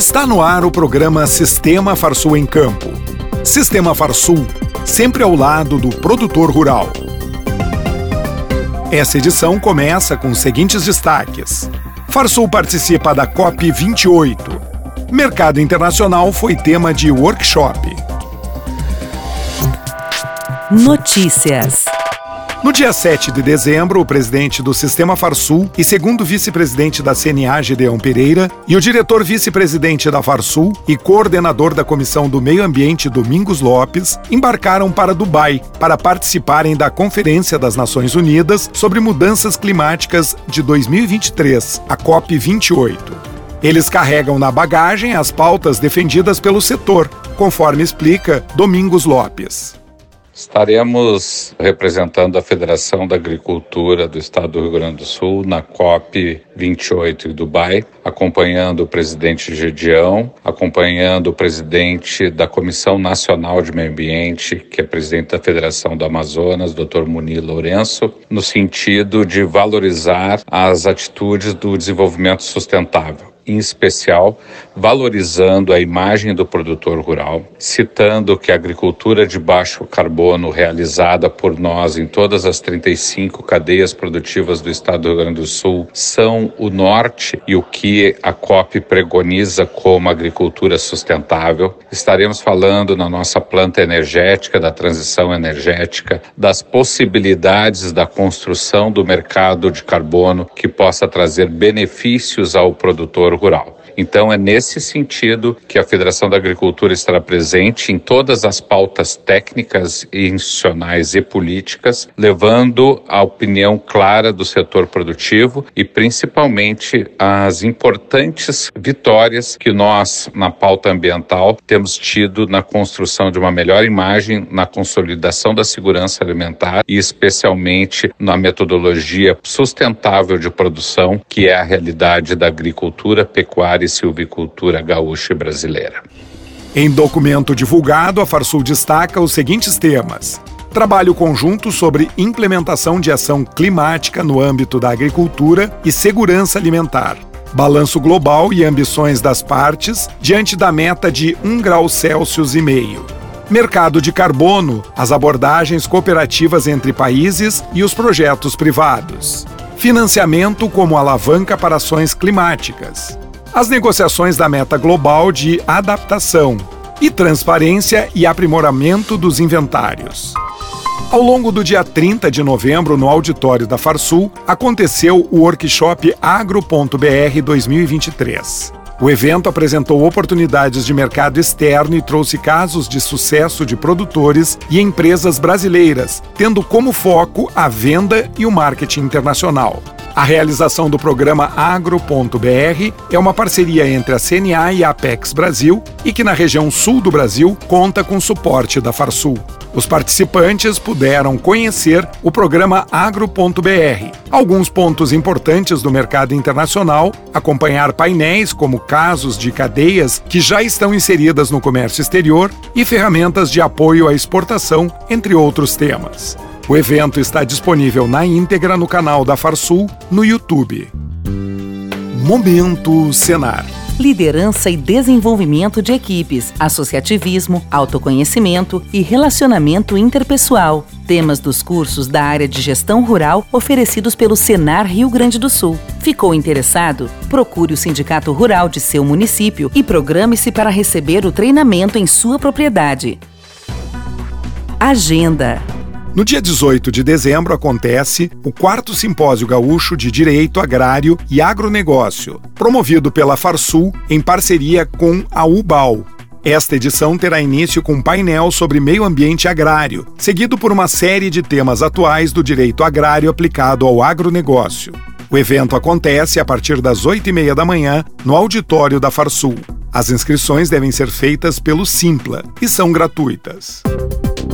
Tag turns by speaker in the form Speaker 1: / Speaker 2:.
Speaker 1: Está no ar o programa Sistema Farsul em Campo. Sistema Farsul, sempre ao lado do produtor rural. Essa edição começa com os seguintes destaques. Farsul participa da COP 28. Mercado internacional foi tema de workshop.
Speaker 2: Notícias.
Speaker 1: No dia 7 de dezembro, o presidente do Sistema Farsul e segundo vice-presidente da CNA, Gedeão Pereira, e o diretor vice-presidente da Farsul e coordenador da Comissão do Meio Ambiente, Domingos Lopes, embarcaram para Dubai para participarem da Conferência das Nações Unidas sobre Mudanças Climáticas de 2023, a COP28. Eles carregam na bagagem as pautas defendidas pelo setor, conforme explica Domingos Lopes.
Speaker 3: Estaremos representando a Federação da Agricultura do Estado do Rio Grande do Sul na COP 28 em Dubai, acompanhando o presidente Gedião, acompanhando o presidente da Comissão Nacional de Meio Ambiente, que é presidente da Federação do Amazonas, Dr. Munir Lourenço, no sentido de valorizar as atitudes do desenvolvimento sustentável em especial valorizando a imagem do produtor rural, citando que a agricultura de baixo carbono realizada por nós em todas as 35 cadeias produtivas do estado do Rio Grande do Sul são o norte e o que a COP pregoniza como agricultura sustentável. Estaremos falando na nossa planta energética, da transição energética, das possibilidades da construção do mercado de carbono que possa trazer benefícios ao produtor rural. Então, é nesse sentido que a Federação da Agricultura estará presente em todas as pautas técnicas, institucionais e políticas, levando a opinião clara do setor produtivo e principalmente as importantes vitórias que nós, na pauta ambiental, temos tido na construção de uma melhor imagem, na consolidação da segurança alimentar e especialmente na metodologia sustentável de produção, que é a realidade da agricultura, pecuária silvicultura gaúcha e brasileira.
Speaker 1: Em documento divulgado, a Farsul destaca os seguintes temas: trabalho conjunto sobre implementação de ação climática no âmbito da agricultura e segurança alimentar. Balanço global e ambições das partes diante da meta de 1 grau Celsius e meio. Mercado de carbono, as abordagens cooperativas entre países e os projetos privados. Financiamento como alavanca para ações climáticas as negociações da meta global de adaptação e transparência e aprimoramento dos inventários. Ao longo do dia 30 de novembro, no auditório da Farsul, aconteceu o workshop Agro.br 2023. O evento apresentou oportunidades de mercado externo e trouxe casos de sucesso de produtores e empresas brasileiras, tendo como foco a venda e o marketing internacional. A realização do programa Agro.br é uma parceria entre a CNA e a Apex Brasil e que na região sul do Brasil conta com suporte da Farsul. Os participantes puderam conhecer o programa Agro.br, alguns pontos importantes do mercado internacional, acompanhar painéis como casos de cadeias que já estão inseridas no comércio exterior e ferramentas de apoio à exportação, entre outros temas. O evento está disponível na íntegra no canal da Farsul no YouTube. Momento Senar
Speaker 2: liderança e desenvolvimento de equipes, associativismo, autoconhecimento e relacionamento interpessoal. Temas dos cursos da área de gestão rural oferecidos pelo Senar Rio Grande do Sul. Ficou interessado? Procure o Sindicato Rural de seu município e programe-se para receber o treinamento em sua propriedade. Agenda
Speaker 1: no dia 18 de dezembro acontece o quarto Simpósio Gaúcho de Direito Agrário e Agronegócio, promovido pela Farsul em parceria com a UBAL. Esta edição terá início com um painel sobre meio ambiente agrário, seguido por uma série de temas atuais do direito agrário aplicado ao agronegócio. O evento acontece a partir das 8 e meia da manhã no auditório da Farsul. As inscrições devem ser feitas pelo Simpla e são gratuitas.